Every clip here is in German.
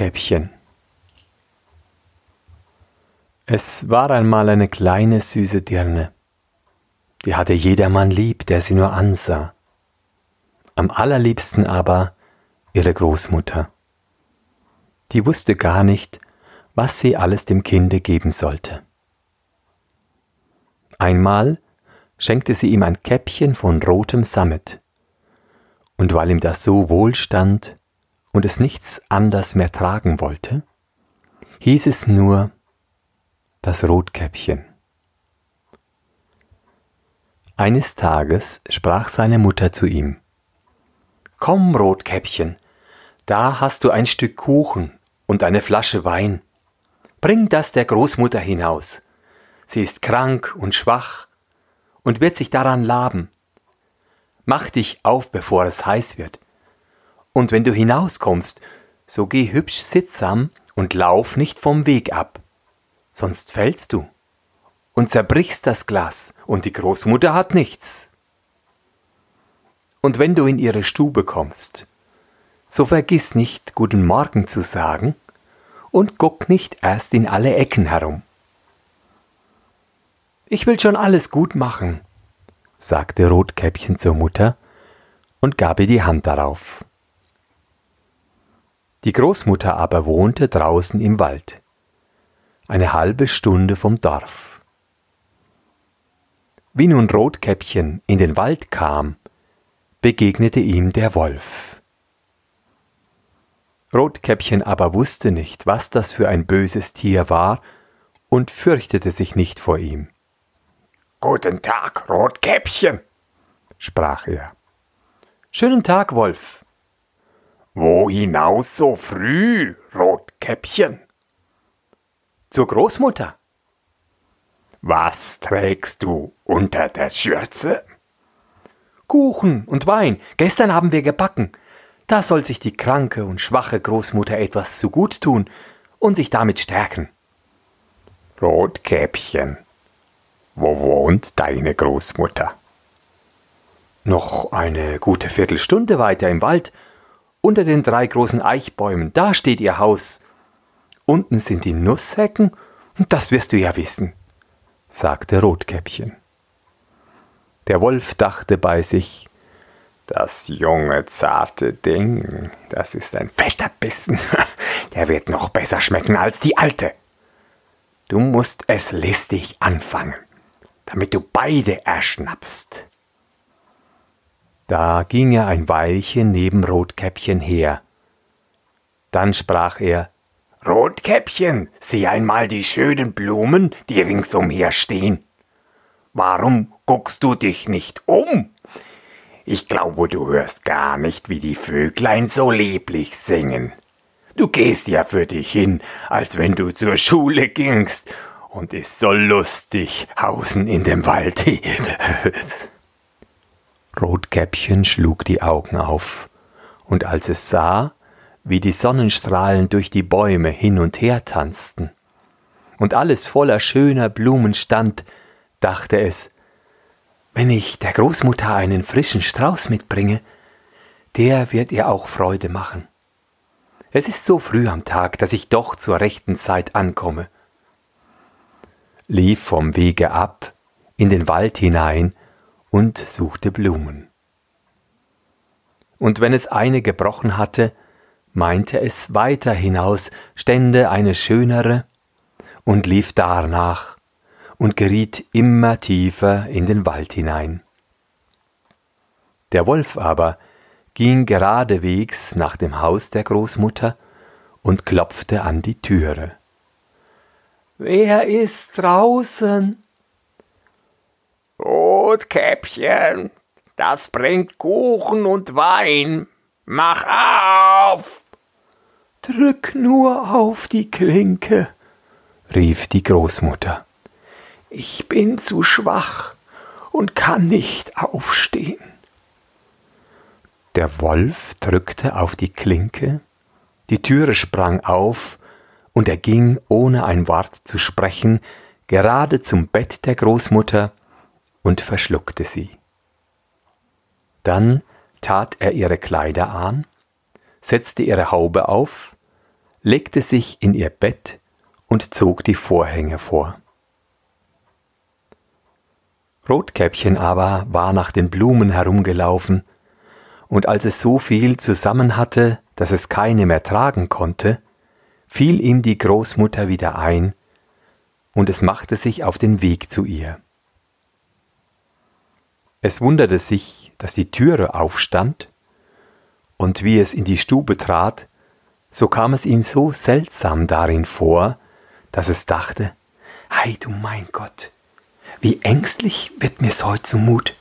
Rotkäppchen Es war einmal eine kleine süße Dirne, die hatte jedermann lieb, der sie nur ansah. Am allerliebsten aber ihre Großmutter. Die wusste gar nicht, was sie alles dem Kinde geben sollte. Einmal schenkte sie ihm ein Käppchen von rotem Sammet, und weil ihm das so wohl stand, und es nichts anders mehr tragen wollte, hieß es nur das Rotkäppchen. Eines Tages sprach seine Mutter zu ihm Komm, Rotkäppchen, da hast du ein Stück Kuchen und eine Flasche Wein. Bring das der Großmutter hinaus. Sie ist krank und schwach und wird sich daran laben. Mach dich auf, bevor es heiß wird und wenn du hinauskommst, so geh hübsch sittsam und lauf nicht vom Weg ab, sonst fällst du und zerbrichst das Glas, und die Großmutter hat nichts. Und wenn du in ihre Stube kommst, so vergiss nicht guten Morgen zu sagen und guck nicht erst in alle Ecken herum. Ich will schon alles gut machen, sagte Rotkäppchen zur Mutter und gab ihr die Hand darauf. Die Großmutter aber wohnte draußen im Wald, eine halbe Stunde vom Dorf. Wie nun Rotkäppchen in den Wald kam, begegnete ihm der Wolf. Rotkäppchen aber wusste nicht, was das für ein böses Tier war, und fürchtete sich nicht vor ihm. Guten Tag, Rotkäppchen, sprach er. Schönen Tag, Wolf, wo hinaus so früh, Rotkäppchen? Zur Großmutter. Was trägst du unter der Schürze? Kuchen und Wein. Gestern haben wir gebacken. Da soll sich die kranke und schwache Großmutter etwas zu gut tun und sich damit stärken. Rotkäppchen, wo wohnt deine Großmutter? Noch eine gute Viertelstunde weiter im Wald unter den drei großen Eichbäumen, da steht ihr Haus. Unten sind die Nusshecken, und das wirst du ja wissen, sagte Rotkäppchen. Der Wolf dachte bei sich, das junge, zarte Ding, das ist ein fetter Bissen, der wird noch besser schmecken als die alte. Du musst es listig anfangen, damit du beide erschnappst. Da ging er ein Weilchen neben Rotkäppchen her. Dann sprach er Rotkäppchen, sieh einmal die schönen Blumen, die ringsumher stehen. Warum guckst du dich nicht um? Ich glaube, du hörst gar nicht, wie die Vöglein so lieblich singen. Du gehst ja für dich hin, als wenn du zur Schule gingst, und ist so lustig hausen in dem Wald. Rotkäppchen schlug die Augen auf, und als es sah, wie die Sonnenstrahlen durch die Bäume hin und her tanzten, und alles voller schöner Blumen stand, dachte es, wenn ich der Großmutter einen frischen Strauß mitbringe, der wird ihr auch Freude machen. Es ist so früh am Tag, dass ich doch zur rechten Zeit ankomme. Lief vom Wege ab, in den Wald hinein und suchte Blumen. Und wenn es eine gebrochen hatte, meinte es weiter hinaus stände eine schönere und lief darnach und geriet immer tiefer in den Wald hinein. Der Wolf aber ging geradewegs nach dem Haus der Großmutter und klopfte an die Türe. Wer ist draußen? Rotkäppchen, das bringt Kuchen und Wein. Mach auf! Drück nur auf die Klinke, rief die Großmutter. Ich bin zu schwach und kann nicht aufstehen. Der Wolf drückte auf die Klinke, die Türe sprang auf, und er ging, ohne ein Wort zu sprechen, gerade zum Bett der Großmutter, und verschluckte sie. Dann tat er ihre Kleider an, setzte ihre Haube auf, legte sich in ihr Bett und zog die Vorhänge vor. Rotkäppchen aber war nach den Blumen herumgelaufen, und als es so viel zusammen hatte, dass es keine mehr tragen konnte, fiel ihm die Großmutter wieder ein, und es machte sich auf den Weg zu ihr. Es wunderte sich, dass die Türe aufstand, und wie es in die Stube trat, so kam es ihm so seltsam darin vor, dass es dachte, Ei du mein Gott, wie ängstlich wird mir's heut zumut.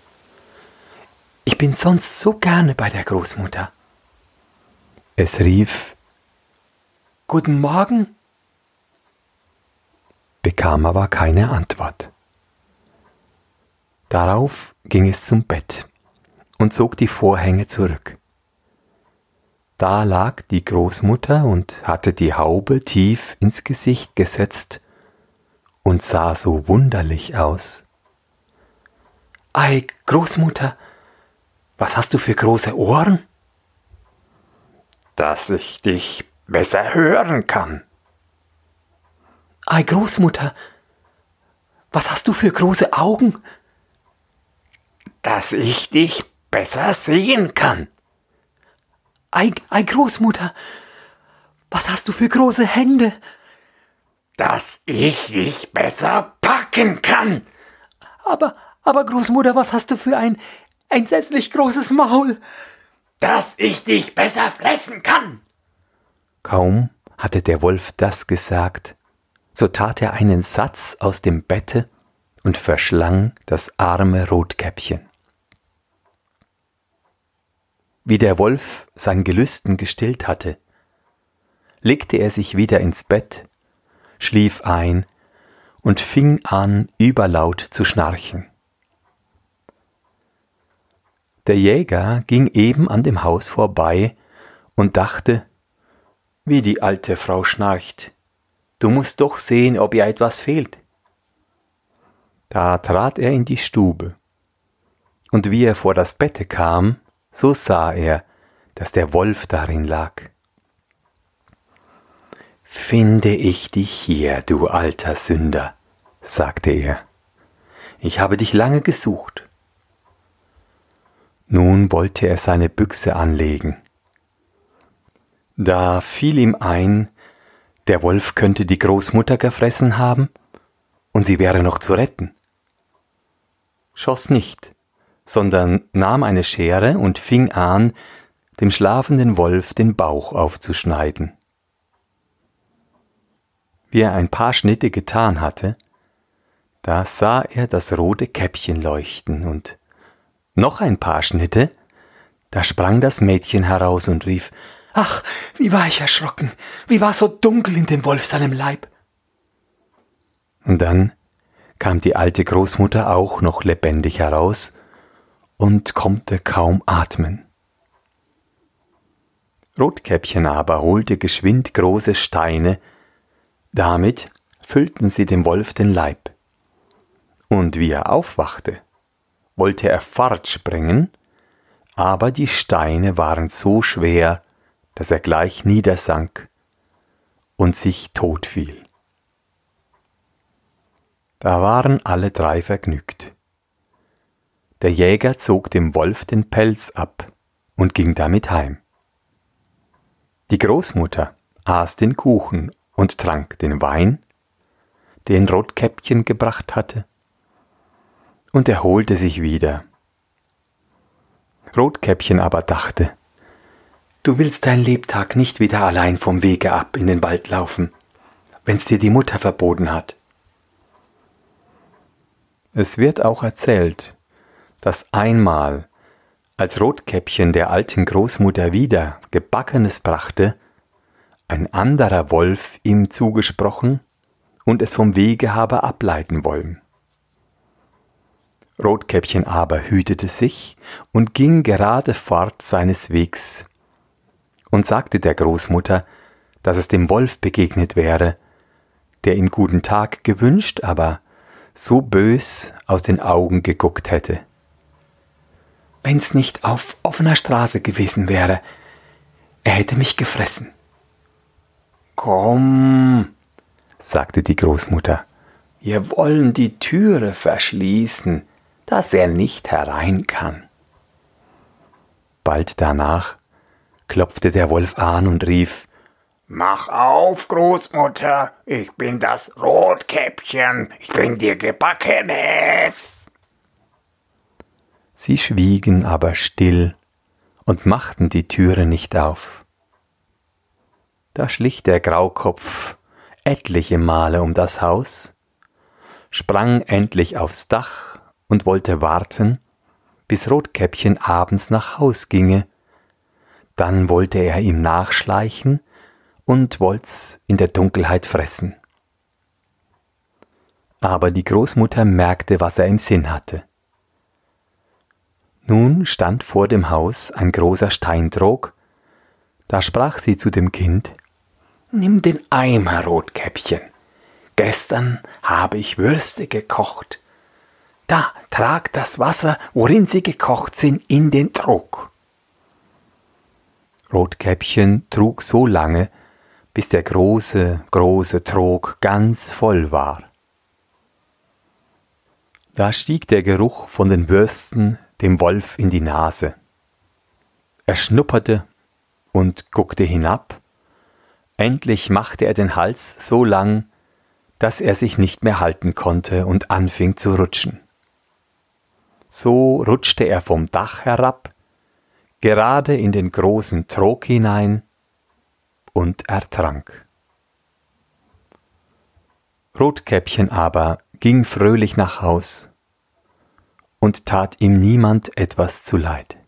Ich bin sonst so gerne bei der Großmutter. Es rief Guten Morgen, bekam aber keine Antwort. Darauf ging es zum Bett und zog die Vorhänge zurück. Da lag die Großmutter und hatte die Haube tief ins Gesicht gesetzt und sah so wunderlich aus. Ei, Großmutter, was hast du für große Ohren? Dass ich dich besser hören kann. Ei, Großmutter, was hast du für große Augen? Dass ich dich besser sehen kann. Ei, ei, Großmutter, was hast du für große Hände? Dass ich dich besser packen kann. Aber, aber Großmutter, was hast du für ein entsetzlich großes Maul? Dass ich dich besser fressen kann. Kaum hatte der Wolf das gesagt, so tat er einen Satz aus dem Bette und verschlang das arme Rotkäppchen. Wie der Wolf sein Gelüsten gestillt hatte, legte er sich wieder ins Bett, schlief ein und fing an, überlaut zu schnarchen. Der Jäger ging eben an dem Haus vorbei und dachte, wie die alte Frau schnarcht, du musst doch sehen, ob ihr etwas fehlt. Da trat er in die Stube, und wie er vor das Bette kam, so sah er, dass der Wolf darin lag. Finde ich dich hier, du alter Sünder, sagte er. Ich habe dich lange gesucht. Nun wollte er seine Büchse anlegen. Da fiel ihm ein, der Wolf könnte die Großmutter gefressen haben und sie wäre noch zu retten. Schoss nicht, sondern nahm eine Schere und fing an, dem schlafenden Wolf den Bauch aufzuschneiden. Wie er ein paar Schnitte getan hatte, da sah er das rote Käppchen leuchten und noch ein paar Schnitte, da sprang das Mädchen heraus und rief Ach, wie war ich erschrocken, wie war so dunkel in dem Wolf seinem Leib. Und dann kam die alte Großmutter auch noch lebendig heraus und konnte kaum atmen. Rotkäppchen aber holte geschwind große Steine, damit füllten sie dem Wolf den Leib. Und wie er aufwachte, wollte er fortspringen, aber die Steine waren so schwer, dass er gleich niedersank und sich tot fiel. Da waren alle drei vergnügt. Der Jäger zog dem Wolf den Pelz ab und ging damit heim. Die Großmutter aß den Kuchen und trank den Wein, den Rotkäppchen gebracht hatte, und erholte sich wieder. Rotkäppchen aber dachte, Du willst dein Lebtag nicht wieder allein vom Wege ab in den Wald laufen, wenn's dir die Mutter verboten hat. Es wird auch erzählt, dass einmal, als Rotkäppchen der alten Großmutter wieder Gebackenes brachte, ein anderer Wolf ihm zugesprochen und es vom Wege habe ableiten wollen. Rotkäppchen aber hütete sich und ging gerade fort seines Wegs und sagte der Großmutter, dass es dem Wolf begegnet wäre, der ihm guten Tag gewünscht, aber so bös aus den Augen geguckt hätte wenn's nicht auf offener Straße gewesen wäre. Er hätte mich gefressen. Komm, sagte die Großmutter, wir wollen die Türe verschließen, dass er nicht herein kann. Bald danach klopfte der Wolf an und rief Mach auf, Großmutter, ich bin das Rotkäppchen, ich bring dir Gebackenes. Sie schwiegen aber still und machten die Türe nicht auf. Da schlich der Graukopf etliche Male um das Haus, sprang endlich aufs Dach und wollte warten, bis Rotkäppchen abends nach Haus ginge, dann wollte er ihm nachschleichen und wollt's in der Dunkelheit fressen. Aber die Großmutter merkte, was er im Sinn hatte. Nun stand vor dem Haus ein großer Steintrog, da sprach sie zu dem Kind Nimm den Eimer, Rotkäppchen. Gestern habe ich Würste gekocht. Da, trag das Wasser, worin sie gekocht sind, in den Trog. Rotkäppchen trug so lange, bis der große, große Trog ganz voll war. Da stieg der Geruch von den Würsten dem Wolf in die Nase. Er schnupperte und guckte hinab. Endlich machte er den Hals so lang, dass er sich nicht mehr halten konnte und anfing zu rutschen. So rutschte er vom Dach herab, gerade in den großen Trog hinein und ertrank. Rotkäppchen aber ging fröhlich nach Haus und tat ihm niemand etwas zuleid.